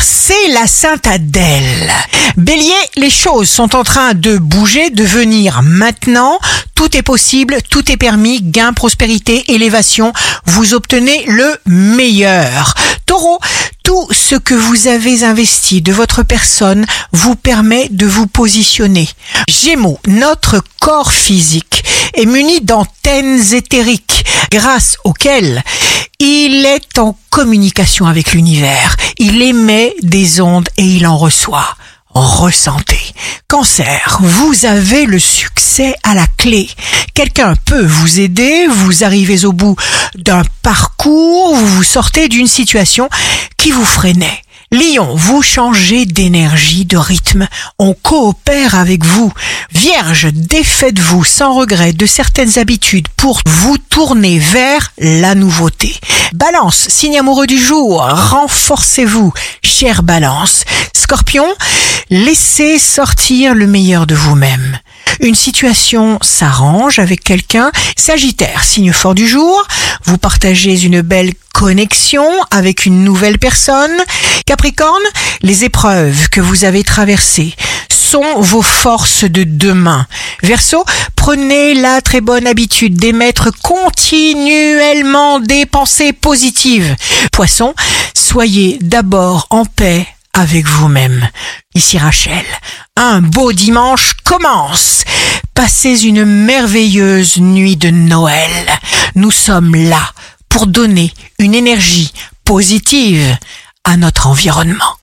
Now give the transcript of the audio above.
c'est la Sainte Adèle. Bélier, les choses sont en train de bouger, de venir maintenant. Tout est possible, tout est permis, gain, prospérité, élévation. Vous obtenez le meilleur. Taureau, tout ce que vous avez investi de votre personne vous permet de vous positionner. Gémeaux, notre corps physique est muni d'antennes éthériques grâce auxquelles il est en communication avec l'univers. Il émet des ondes et il en reçoit. Ressentez. Cancer, vous avez le succès à la clé. Quelqu'un peut vous aider, vous arrivez au bout d'un parcours, vous vous sortez d'une situation qui vous freinait. Lion, vous changez d'énergie, de rythme. On coopère avec vous. Vierge, défaites-vous sans regret de certaines habitudes pour vous tourner vers la nouveauté. Balance, signe amoureux du jour, renforcez-vous, chère balance. Scorpion, laissez sortir le meilleur de vous-même. Une situation s'arrange avec quelqu'un. Sagittaire, signe fort du jour, vous partagez une belle connexion avec une nouvelle personne. Capricorne, les épreuves que vous avez traversées sont vos forces de demain. Verseau, prenez la très bonne habitude d'émettre continuellement des pensées positives. Poisson, soyez d'abord en paix avec vous-même. Ici Rachel, un beau dimanche commence. Passez une merveilleuse nuit de Noël. Nous sommes là pour donner une énergie positive à notre environnement.